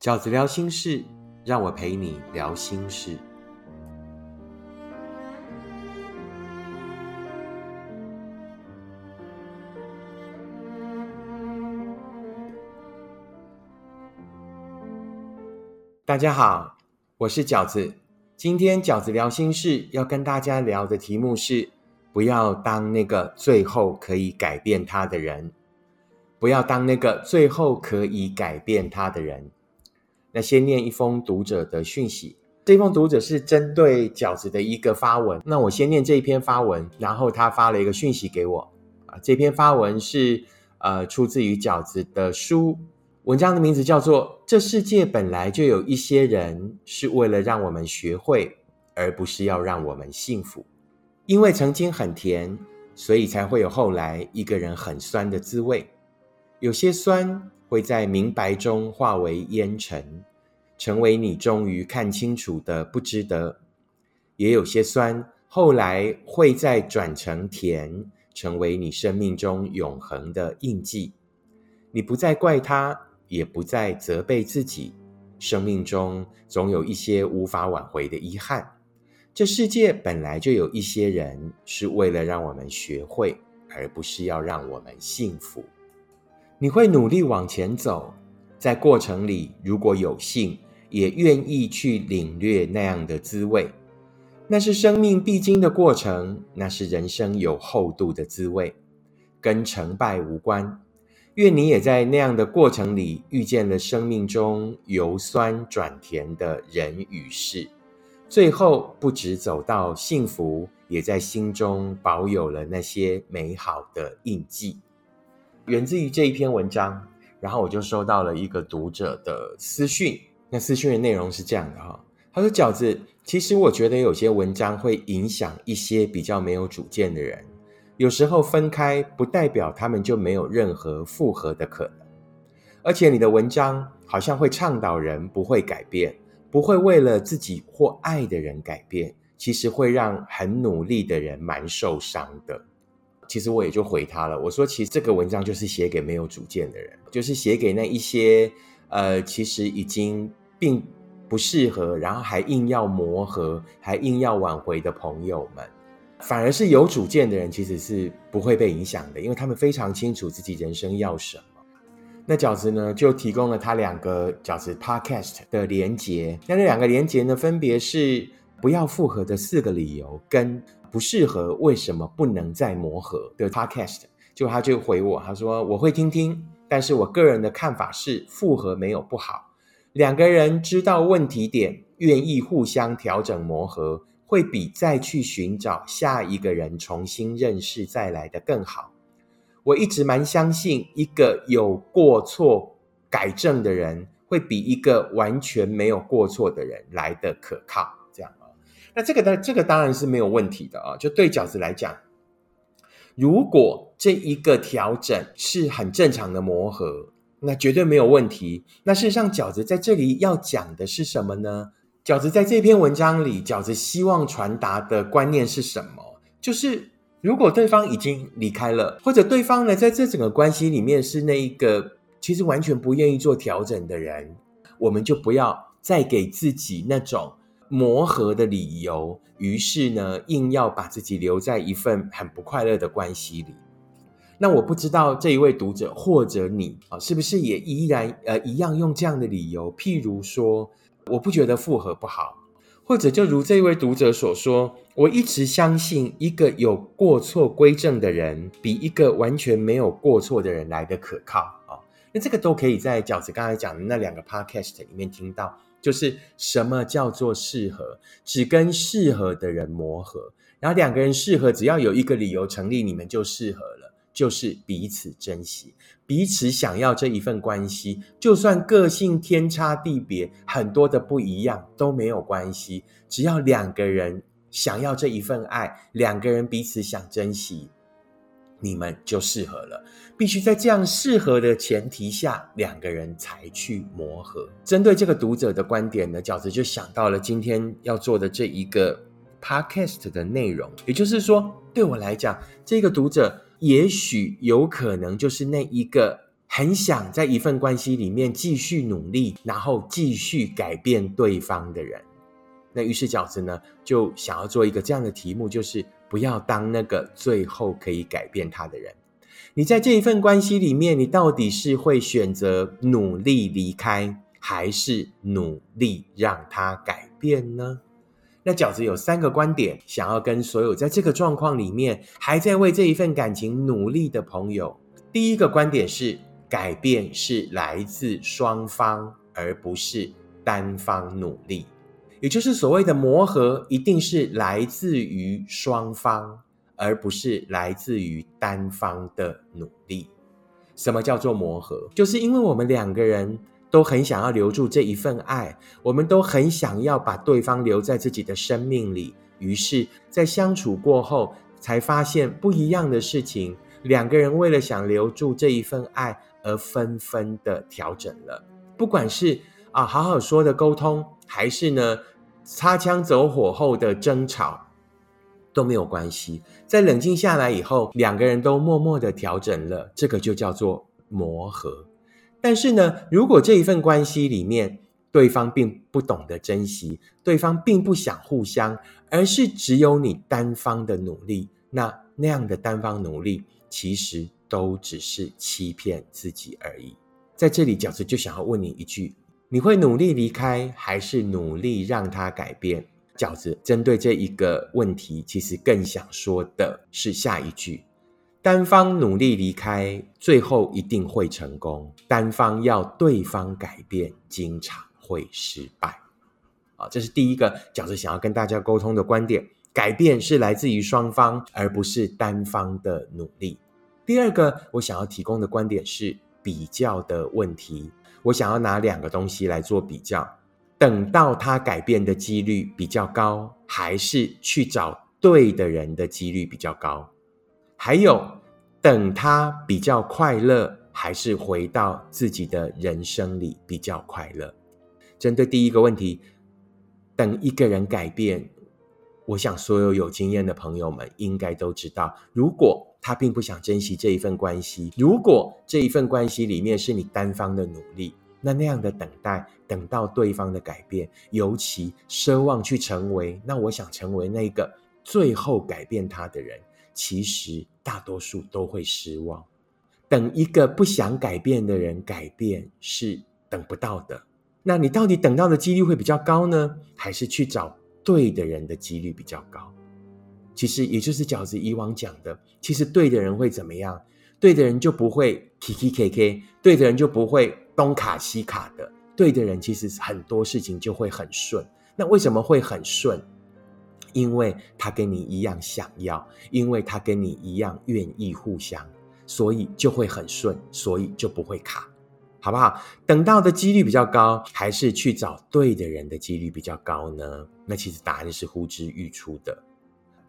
饺子聊心事，让我陪你聊心事。大家好，我是饺子。今天饺子聊心事要跟大家聊的题目是：不要当那个最后可以改变他的人。不要当那个最后可以改变他的人。那先念一封读者的讯息。这封读者是针对饺子的一个发文。那我先念这一篇发文，然后他发了一个讯息给我。啊，这篇发文是呃出自于饺子的书，文章的名字叫做《这世界本来就有一些人是为了让我们学会，而不是要让我们幸福。因为曾经很甜，所以才会有后来一个人很酸的滋味。有些酸。会在明白中化为烟尘，成为你终于看清楚的不值得；也有些酸，后来会再转成甜，成为你生命中永恒的印记。你不再怪他，也不再责备自己。生命中总有一些无法挽回的遗憾。这世界本来就有一些人是为了让我们学会，而不是要让我们幸福。你会努力往前走，在过程里，如果有幸，也愿意去领略那样的滋味。那是生命必经的过程，那是人生有厚度的滋味，跟成败无关。愿你也在那样的过程里，遇见了生命中由酸转甜的人与事，最后不止走到幸福，也在心中保有了那些美好的印记。源自于这一篇文章，然后我就收到了一个读者的私讯。那私讯的内容是这样的哈，他说：“饺子，其实我觉得有些文章会影响一些比较没有主见的人。有时候分开不代表他们就没有任何复合的可能。而且你的文章好像会倡导人不会改变，不会为了自己或爱的人改变，其实会让很努力的人蛮受伤的。”其实我也就回他了，我说其实这个文章就是写给没有主见的人，就是写给那一些呃，其实已经并不适合，然后还硬要磨合，还硬要挽回的朋友们。反而是有主见的人，其实是不会被影响的，因为他们非常清楚自己人生要什么。那饺子呢，就提供了他两个饺子 podcast 的连接，那那两个连接呢，分别是不要复合的四个理由跟。不适合，为什么不能再磨合的 podcast？就他就回我，他说我会听听，但是我个人的看法是复合没有不好，两个人知道问题点，愿意互相调整磨合，会比再去寻找下一个人重新认识再来的更好。我一直蛮相信，一个有过错改正的人，会比一个完全没有过错的人来的可靠。那这个的这个当然是没有问题的啊！就对饺子来讲，如果这一个调整是很正常的磨合，那绝对没有问题。那事实上，饺子在这里要讲的是什么呢？饺子在这篇文章里，饺子希望传达的观念是什么？就是如果对方已经离开了，或者对方呢在这整个关系里面是那一个其实完全不愿意做调整的人，我们就不要再给自己那种。磨合的理由，于是呢，硬要把自己留在一份很不快乐的关系里。那我不知道这一位读者或者你啊，是不是也依然呃一样用这样的理由？譬如说，我不觉得复合不好，或者就如这位读者所说，我一直相信一个有过错归正的人，比一个完全没有过错的人来的可靠啊。那这个都可以在饺子刚才讲的那两个 podcast 里面听到。就是什么叫做适合？只跟适合的人磨合，然后两个人适合，只要有一个理由成立，你们就适合了。就是彼此珍惜，彼此想要这一份关系，就算个性天差地别，很多的不一样都没有关系。只要两个人想要这一份爱，两个人彼此想珍惜。你们就适合了，必须在这样适合的前提下，两个人才去磨合。针对这个读者的观点呢，饺子就想到了今天要做的这一个 podcast 的内容。也就是说，对我来讲，这个读者也许有可能就是那一个很想在一份关系里面继续努力，然后继续改变对方的人。那于是饺子呢，就想要做一个这样的题目，就是不要当那个最后可以改变他的人。你在这一份关系里面，你到底是会选择努力离开，还是努力让他改变呢？那饺子有三个观点，想要跟所有在这个状况里面还在为这一份感情努力的朋友。第一个观点是，改变是来自双方，而不是单方努力。也就是所谓的磨合，一定是来自于双方，而不是来自于单方的努力。什么叫做磨合？就是因为我们两个人都很想要留住这一份爱，我们都很想要把对方留在自己的生命里。于是，在相处过后，才发现不一样的事情。两个人为了想留住这一份爱，而纷纷的调整了。不管是啊，好好说的沟通，还是呢？擦枪走火后的争吵都没有关系，在冷静下来以后，两个人都默默的调整了，这个就叫做磨合。但是呢，如果这一份关系里面对方并不懂得珍惜，对方并不想互相，而是只有你单方的努力，那那样的单方努力其实都只是欺骗自己而已。在这里，饺子就想要问你一句。你会努力离开，还是努力让他改变？饺子针对这一个问题，其实更想说的是下一句：单方努力离开，最后一定会成功；单方要对方改变，经常会失败。啊，这是第一个饺子想要跟大家沟通的观点：改变是来自于双方，而不是单方的努力。第二个，我想要提供的观点是比较的问题。我想要拿两个东西来做比较，等到他改变的几率比较高，还是去找对的人的几率比较高？还有，等他比较快乐，还是回到自己的人生里比较快乐？针对第一个问题，等一个人改变，我想所有有经验的朋友们应该都知道，如果。他并不想珍惜这一份关系。如果这一份关系里面是你单方的努力，那那样的等待，等到对方的改变，尤其奢望去成为，那我想成为那个最后改变他的人，其实大多数都会失望。等一个不想改变的人改变是等不到的。那你到底等到的几率会比较高呢，还是去找对的人的几率比较高？其实也就是饺子以往讲的，其实对的人会怎么样？对的人就不会 K K K K，对的人就不会东卡西卡的。对的人其实很多事情就会很顺。那为什么会很顺？因为他跟你一样想要，因为他跟你一样愿意互相，所以就会很顺，所以就不会卡，好不好？等到的几率比较高，还是去找对的人的几率比较高呢？那其实答案是呼之欲出的。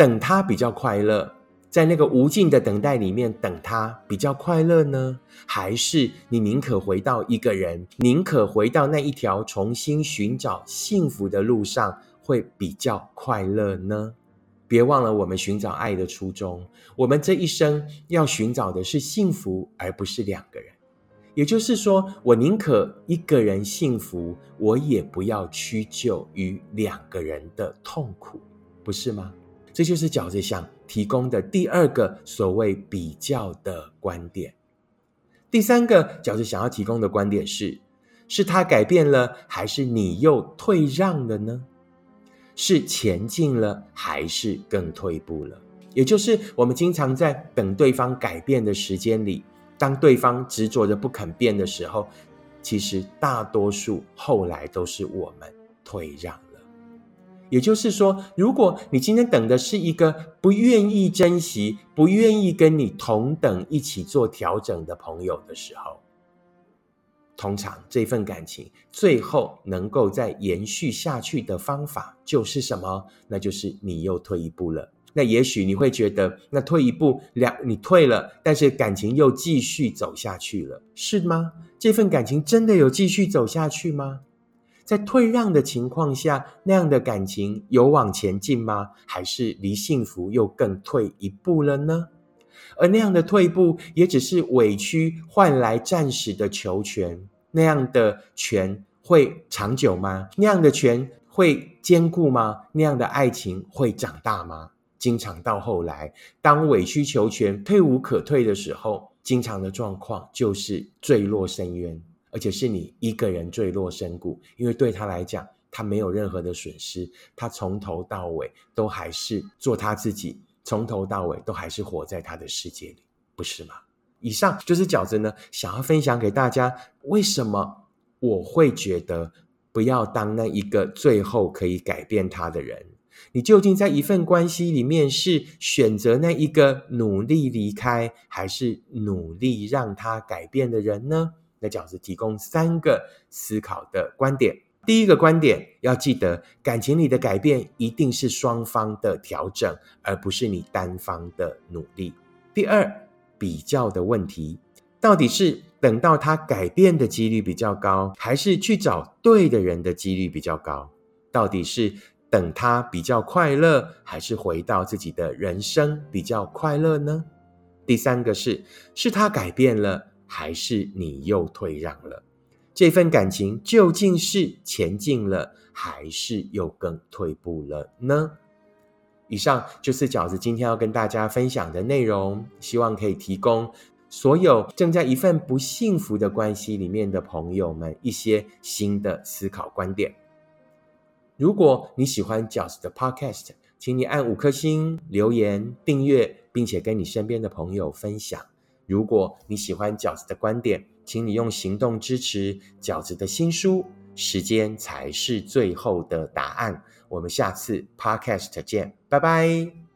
等他比较快乐，在那个无尽的等待里面等他比较快乐呢，还是你宁可回到一个人，宁可回到那一条重新寻找幸福的路上会比较快乐呢？别忘了我们寻找爱的初衷，我们这一生要寻找的是幸福，而不是两个人。也就是说，我宁可一个人幸福，我也不要屈就于两个人的痛苦，不是吗？这就是饺子想提供的第二个所谓比较的观点。第三个饺子想要提供的观点是：是他改变了，还是你又退让了呢？是前进了，还是更退步了？也就是我们经常在等对方改变的时间里，当对方执着着不肯变的时候，其实大多数后来都是我们退让。也就是说，如果你今天等的是一个不愿意珍惜、不愿意跟你同等一起做调整的朋友的时候，通常这份感情最后能够再延续下去的方法就是什么？那就是你又退一步了。那也许你会觉得，那退一步两你退了，但是感情又继续走下去了，是吗？这份感情真的有继续走下去吗？在退让的情况下，那样的感情有往前进吗？还是离幸福又更退一步了呢？而那样的退步也只是委屈换来暂时的求全。那样的权会长久吗？那样的权会坚固吗？那样的爱情会长大吗？经常到后来，当委曲求全、退无可退的时候，经常的状况就是坠落深渊，而且是你一个人坠落深谷。因为对他来讲，他没有任何的损失，他从头到尾都还是做他自己，从头到尾都还是活在他的世界里，不是吗？以上就是饺子呢，想要分享给大家，为什么我会觉得不要当那一个最后可以改变他的人？你究竟在一份关系里面是选择那一个努力离开，还是努力让他改变的人呢？那饺子提供三个思考的观点。第一个观点要记得，感情里的改变一定是双方的调整，而不是你单方的努力。第二。比较的问题，到底是等到他改变的几率比较高，还是去找对的人的几率比较高？到底是等他比较快乐，还是回到自己的人生比较快乐呢？第三个是，是他改变了，还是你又退让了？这份感情究竟是前进了，还是又更退步了呢？以上就是饺子今天要跟大家分享的内容，希望可以提供所有正在一份不幸福的关系里面的朋友们一些新的思考观点。如果你喜欢饺子的 Podcast，请你按五颗星、留言、订阅，并且跟你身边的朋友分享。如果你喜欢饺子的观点，请你用行动支持饺子的新书。时间才是最后的答案。我们下次 podcast 见，拜拜。